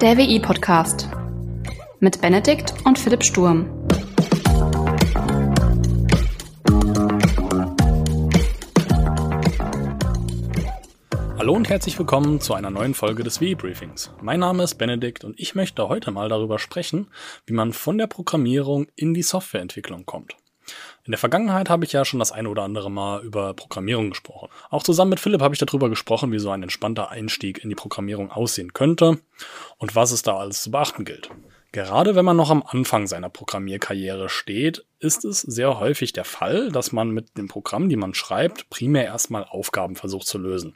Der WI-Podcast mit Benedikt und Philipp Sturm. Hallo und herzlich willkommen zu einer neuen Folge des WI-Briefings. Mein Name ist Benedikt und ich möchte heute mal darüber sprechen, wie man von der Programmierung in die Softwareentwicklung kommt. In der Vergangenheit habe ich ja schon das eine oder andere Mal über Programmierung gesprochen. Auch zusammen mit Philipp habe ich darüber gesprochen, wie so ein entspannter Einstieg in die Programmierung aussehen könnte und was es da alles zu beachten gilt. Gerade wenn man noch am Anfang seiner Programmierkarriere steht, ist es sehr häufig der Fall, dass man mit dem Programm, die man schreibt, primär erstmal Aufgaben versucht zu lösen.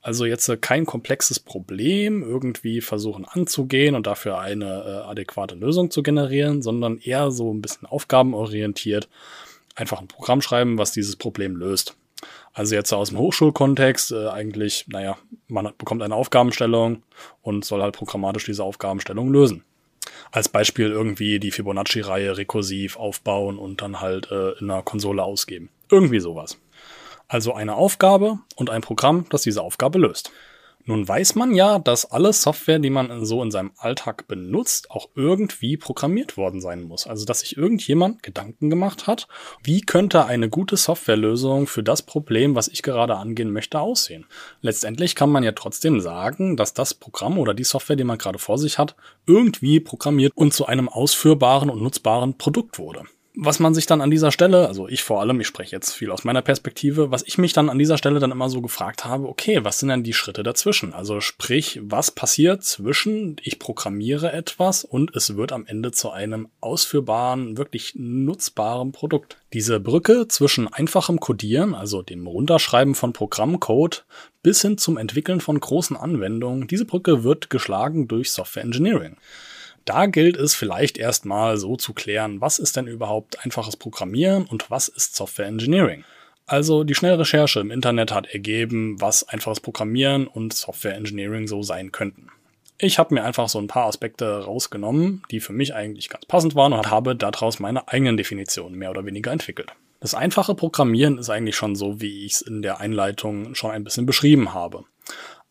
Also jetzt kein komplexes Problem irgendwie versuchen anzugehen und dafür eine äh, adäquate Lösung zu generieren, sondern eher so ein bisschen aufgabenorientiert einfach ein Programm schreiben, was dieses Problem löst. Also jetzt aus dem Hochschulkontext äh, eigentlich, naja, man bekommt eine Aufgabenstellung und soll halt programmatisch diese Aufgabenstellung lösen. Als Beispiel irgendwie die Fibonacci-Reihe rekursiv aufbauen und dann halt äh, in einer Konsole ausgeben. Irgendwie sowas. Also eine Aufgabe und ein Programm, das diese Aufgabe löst. Nun weiß man ja, dass alle Software, die man so in seinem Alltag benutzt, auch irgendwie programmiert worden sein muss. Also dass sich irgendjemand Gedanken gemacht hat, wie könnte eine gute Softwarelösung für das Problem, was ich gerade angehen möchte, aussehen. Letztendlich kann man ja trotzdem sagen, dass das Programm oder die Software, die man gerade vor sich hat, irgendwie programmiert und zu einem ausführbaren und nutzbaren Produkt wurde was man sich dann an dieser Stelle, also ich vor allem, ich spreche jetzt viel aus meiner Perspektive, was ich mich dann an dieser Stelle dann immer so gefragt habe, okay, was sind denn die Schritte dazwischen? Also sprich, was passiert zwischen ich programmiere etwas und es wird am Ende zu einem ausführbaren, wirklich nutzbaren Produkt. Diese Brücke zwischen einfachem Codieren, also dem Runterschreiben von Programmcode, bis hin zum Entwickeln von großen Anwendungen, diese Brücke wird geschlagen durch Software Engineering. Da gilt es vielleicht erstmal so zu klären, was ist denn überhaupt einfaches Programmieren und was ist Software Engineering. Also die Schnellrecherche im Internet hat ergeben, was einfaches Programmieren und Software Engineering so sein könnten. Ich habe mir einfach so ein paar Aspekte rausgenommen, die für mich eigentlich ganz passend waren und habe daraus meine eigenen Definitionen mehr oder weniger entwickelt. Das einfache Programmieren ist eigentlich schon so, wie ich es in der Einleitung schon ein bisschen beschrieben habe.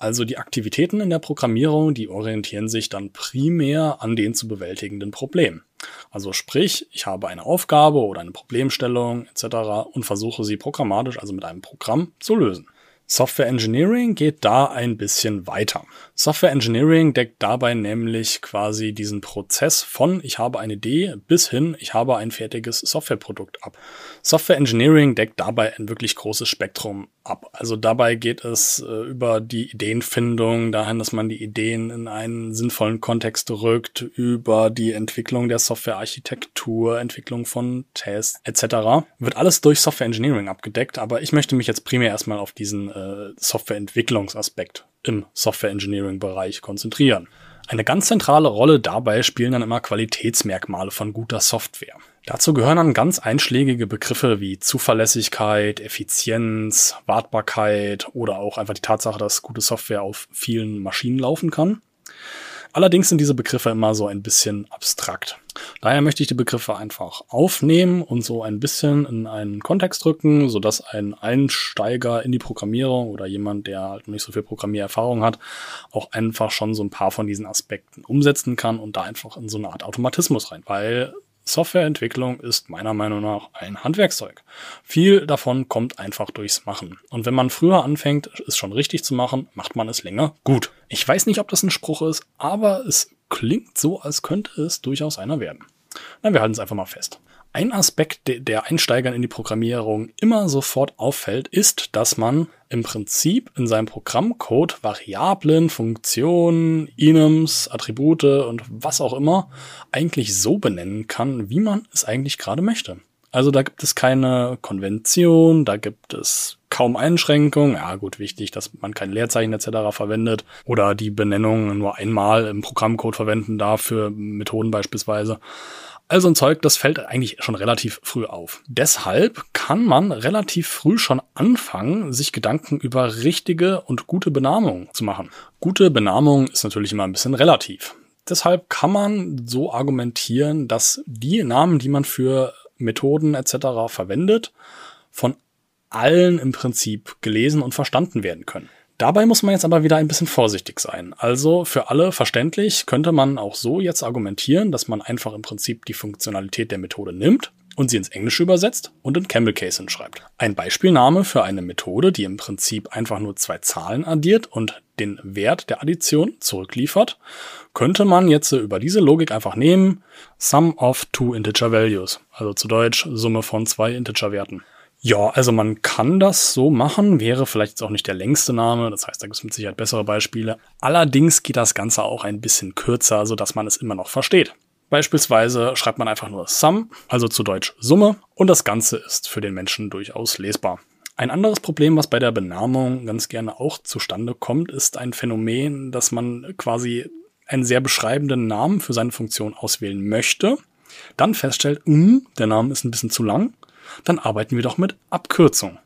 Also die Aktivitäten in der Programmierung, die orientieren sich dann primär an den zu bewältigenden Problemen. Also sprich, ich habe eine Aufgabe oder eine Problemstellung etc. und versuche sie programmatisch, also mit einem Programm, zu lösen. Software Engineering geht da ein bisschen weiter. Software Engineering deckt dabei nämlich quasi diesen Prozess von ich habe eine Idee bis hin ich habe ein fertiges Softwareprodukt ab. Software Engineering deckt dabei ein wirklich großes Spektrum ab. Also dabei geht es äh, über die Ideenfindung, dahin, dass man die Ideen in einen sinnvollen Kontext rückt, über die Entwicklung der Softwarearchitektur, Entwicklung von Tests etc. Wird alles durch Software Engineering abgedeckt, aber ich möchte mich jetzt primär erstmal auf diesen äh, äh, Softwareentwicklungsaspekt im Software Engineering Bereich konzentrieren. Eine ganz zentrale Rolle dabei spielen dann immer Qualitätsmerkmale von guter Software. Dazu gehören dann ganz einschlägige Begriffe wie Zuverlässigkeit, Effizienz, Wartbarkeit oder auch einfach die Tatsache, dass gute Software auf vielen Maschinen laufen kann. Allerdings sind diese Begriffe immer so ein bisschen abstrakt. Daher möchte ich die Begriffe einfach aufnehmen und so ein bisschen in einen Kontext drücken, sodass ein Einsteiger in die Programmierung oder jemand, der halt nicht so viel Programmiererfahrung hat, auch einfach schon so ein paar von diesen Aspekten umsetzen kann und da einfach in so eine Art Automatismus rein, weil Softwareentwicklung ist meiner Meinung nach ein Handwerkszeug. Viel davon kommt einfach durchs Machen. Und wenn man früher anfängt, es schon richtig zu machen, macht man es länger gut. Ich weiß nicht, ob das ein Spruch ist, aber es klingt so, als könnte es durchaus einer werden. Na, wir halten es einfach mal fest. Ein Aspekt, der Einsteigern in die Programmierung immer sofort auffällt, ist, dass man im Prinzip in seinem Programmcode Variablen, Funktionen, Enums, Attribute und was auch immer eigentlich so benennen kann, wie man es eigentlich gerade möchte. Also da gibt es keine Konvention, da gibt es kaum Einschränkungen. Ja gut, wichtig, dass man kein Leerzeichen etc. verwendet oder die Benennung nur einmal im Programmcode verwenden darf für Methoden beispielsweise. Also ein Zeug, das fällt eigentlich schon relativ früh auf. Deshalb kann man relativ früh schon anfangen, sich Gedanken über richtige und gute Benamung zu machen. Gute Benamung ist natürlich immer ein bisschen relativ. Deshalb kann man so argumentieren, dass die Namen, die man für Methoden etc. verwendet, von allen im Prinzip gelesen und verstanden werden können. Dabei muss man jetzt aber wieder ein bisschen vorsichtig sein. Also für alle verständlich könnte man auch so jetzt argumentieren, dass man einfach im Prinzip die Funktionalität der Methode nimmt und sie ins Englische übersetzt und in Camel Case hinschreibt. Ein Beispielname für eine Methode, die im Prinzip einfach nur zwei Zahlen addiert und den Wert der Addition zurückliefert, könnte man jetzt über diese Logik einfach nehmen, Sum of two integer values, also zu Deutsch Summe von zwei Integerwerten. Ja, also man kann das so machen, wäre vielleicht jetzt auch nicht der längste Name, das heißt, da gibt es mit Sicherheit bessere Beispiele. Allerdings geht das Ganze auch ein bisschen kürzer, so dass man es immer noch versteht. Beispielsweise schreibt man einfach nur Sum, also zu Deutsch Summe, und das Ganze ist für den Menschen durchaus lesbar. Ein anderes Problem, was bei der Benamung ganz gerne auch zustande kommt, ist ein Phänomen, dass man quasi einen sehr beschreibenden Namen für seine Funktion auswählen möchte, dann feststellt, mh, der Name ist ein bisschen zu lang dann arbeiten wir doch mit Abkürzung.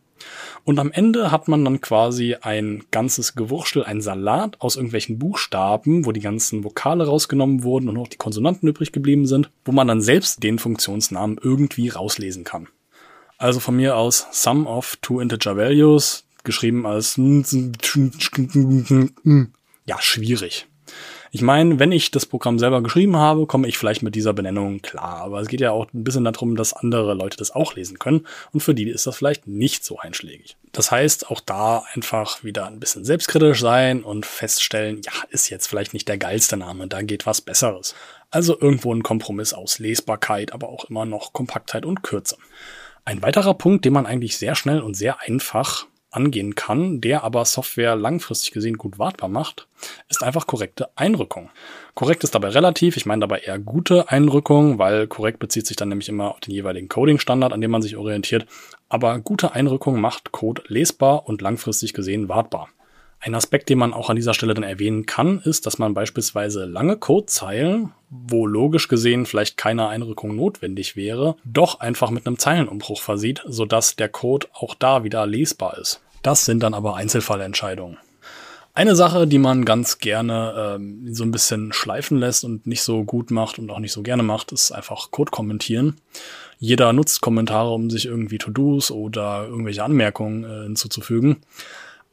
Und am Ende hat man dann quasi ein ganzes Gewurschtel, ein Salat aus irgendwelchen Buchstaben, wo die ganzen Vokale rausgenommen wurden und noch die Konsonanten übrig geblieben sind, wo man dann selbst den Funktionsnamen irgendwie rauslesen kann. Also von mir aus Sum of two integer values, geschrieben als ja, schwierig. Ich meine, wenn ich das Programm selber geschrieben habe, komme ich vielleicht mit dieser Benennung klar. Aber es geht ja auch ein bisschen darum, dass andere Leute das auch lesen können. Und für die ist das vielleicht nicht so einschlägig. Das heißt, auch da einfach wieder ein bisschen selbstkritisch sein und feststellen, ja, ist jetzt vielleicht nicht der geilste Name, da geht was Besseres. Also irgendwo ein Kompromiss aus Lesbarkeit, aber auch immer noch Kompaktheit und Kürze. Ein weiterer Punkt, den man eigentlich sehr schnell und sehr einfach angehen kann, der aber Software langfristig gesehen gut wartbar macht, ist einfach korrekte Einrückung. Korrekt ist dabei relativ, ich meine dabei eher gute Einrückung, weil korrekt bezieht sich dann nämlich immer auf den jeweiligen Coding-Standard, an dem man sich orientiert. Aber gute Einrückung macht Code lesbar und langfristig gesehen wartbar. Ein Aspekt, den man auch an dieser Stelle dann erwähnen kann, ist, dass man beispielsweise lange Codezeilen, wo logisch gesehen vielleicht keine Einrückung notwendig wäre, doch einfach mit einem Zeilenumbruch versieht, sodass der Code auch da wieder lesbar ist. Das sind dann aber Einzelfallentscheidungen. Eine Sache, die man ganz gerne ähm, so ein bisschen schleifen lässt und nicht so gut macht und auch nicht so gerne macht, ist einfach Code kommentieren. Jeder nutzt Kommentare, um sich irgendwie To-Dos oder irgendwelche Anmerkungen äh, hinzuzufügen.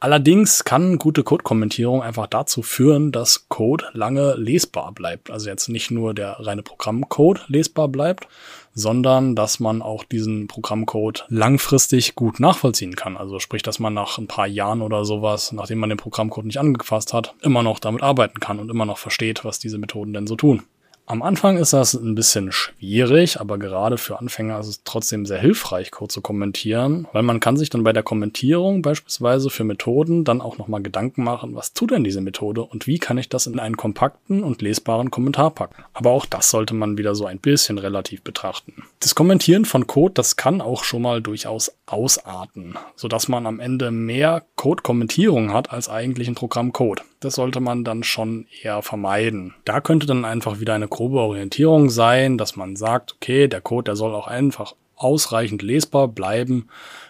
Allerdings kann gute Code-Kommentierung einfach dazu führen, dass Code lange lesbar bleibt. Also jetzt nicht nur der reine Programmcode lesbar bleibt, sondern dass man auch diesen Programmcode langfristig gut nachvollziehen kann. Also sprich, dass man nach ein paar Jahren oder sowas, nachdem man den Programmcode nicht angefasst hat, immer noch damit arbeiten kann und immer noch versteht, was diese Methoden denn so tun. Am Anfang ist das ein bisschen schwierig, aber gerade für Anfänger ist es trotzdem sehr hilfreich, Code zu kommentieren, weil man kann sich dann bei der Kommentierung beispielsweise für Methoden dann auch nochmal Gedanken machen, was tut denn diese Methode und wie kann ich das in einen kompakten und lesbaren Kommentar packen. Aber auch das sollte man wieder so ein bisschen relativ betrachten. Das Kommentieren von Code, das kann auch schon mal durchaus ausarten, sodass man am Ende mehr Code-Kommentierung hat als eigentlich ein Programmcode. Das sollte man dann schon eher vermeiden. Da könnte dann einfach wieder eine grobe Orientierung sein, dass man sagt, okay, der Code, der soll auch einfach ausreichend lesbar bleiben,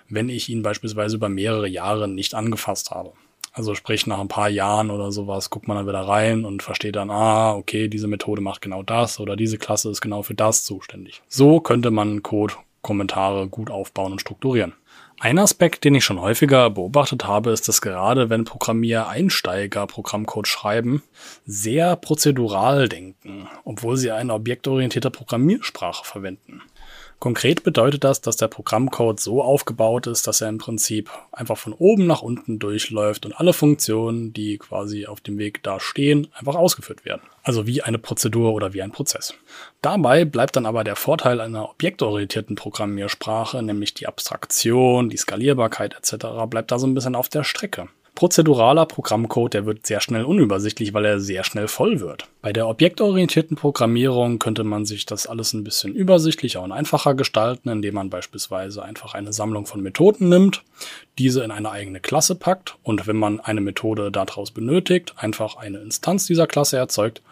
wenn ich ihn beispielsweise über mehrere Jahre nicht angefasst habe. Also sprich, nach ein paar Jahren oder sowas guckt man dann wieder rein und versteht dann, ah, okay, diese Methode macht genau das oder diese Klasse ist genau für das zuständig. So könnte man Code, Kommentare gut aufbauen und strukturieren. Ein Aspekt, den ich schon häufiger beobachtet habe, ist, dass gerade wenn Programmiereinsteiger Programmcode schreiben, sehr prozedural denken, obwohl sie eine objektorientierte Programmiersprache verwenden. Konkret bedeutet das, dass der Programmcode so aufgebaut ist, dass er im Prinzip einfach von oben nach unten durchläuft und alle Funktionen, die quasi auf dem Weg da stehen, einfach ausgeführt werden. Also wie eine Prozedur oder wie ein Prozess. Dabei bleibt dann aber der Vorteil einer objektorientierten Programmiersprache, nämlich die Abstraktion, die Skalierbarkeit etc., bleibt da so ein bisschen auf der Strecke. Prozeduraler Programmcode, der wird sehr schnell unübersichtlich, weil er sehr schnell voll wird. Bei der objektorientierten Programmierung könnte man sich das alles ein bisschen übersichtlicher und einfacher gestalten, indem man beispielsweise einfach eine Sammlung von Methoden nimmt, diese in eine eigene Klasse packt und wenn man eine Methode daraus benötigt, einfach eine Instanz dieser Klasse erzeugt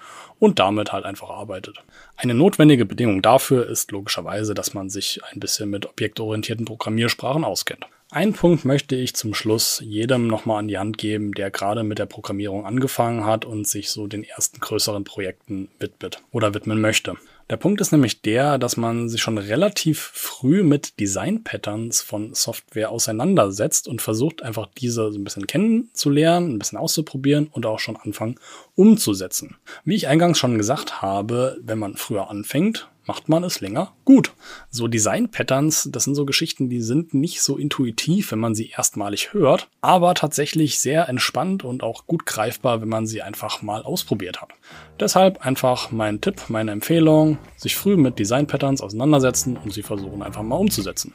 und damit halt einfach arbeitet. Eine notwendige Bedingung dafür ist logischerweise, dass man sich ein bisschen mit objektorientierten Programmiersprachen auskennt. Ein Punkt möchte ich zum Schluss jedem nochmal an die Hand geben, der gerade mit der Programmierung angefangen hat und sich so den ersten größeren Projekten widmet oder widmen möchte. Der Punkt ist nämlich der, dass man sich schon relativ früh mit Design-Patterns von Software auseinandersetzt und versucht einfach diese so ein bisschen kennenzulernen, ein bisschen auszuprobieren und auch schon anfangen umzusetzen. Wie ich eingangs schon gesagt habe, wenn man früher anfängt, macht man es länger gut. So Design-Patterns, das sind so Geschichten, die sind nicht so intuitiv, wenn man sie erstmalig hört, aber tatsächlich sehr entspannt und auch gut greifbar, wenn man sie einfach mal ausprobiert hat. Deshalb einfach mein Tipp, meine Empfehlung, sich früh mit Design-Patterns auseinandersetzen und sie versuchen einfach mal umzusetzen.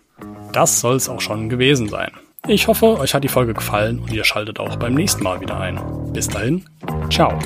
Das soll es auch schon gewesen sein. Ich hoffe, euch hat die Folge gefallen und ihr schaltet auch beim nächsten Mal wieder ein. Bis dahin, ciao.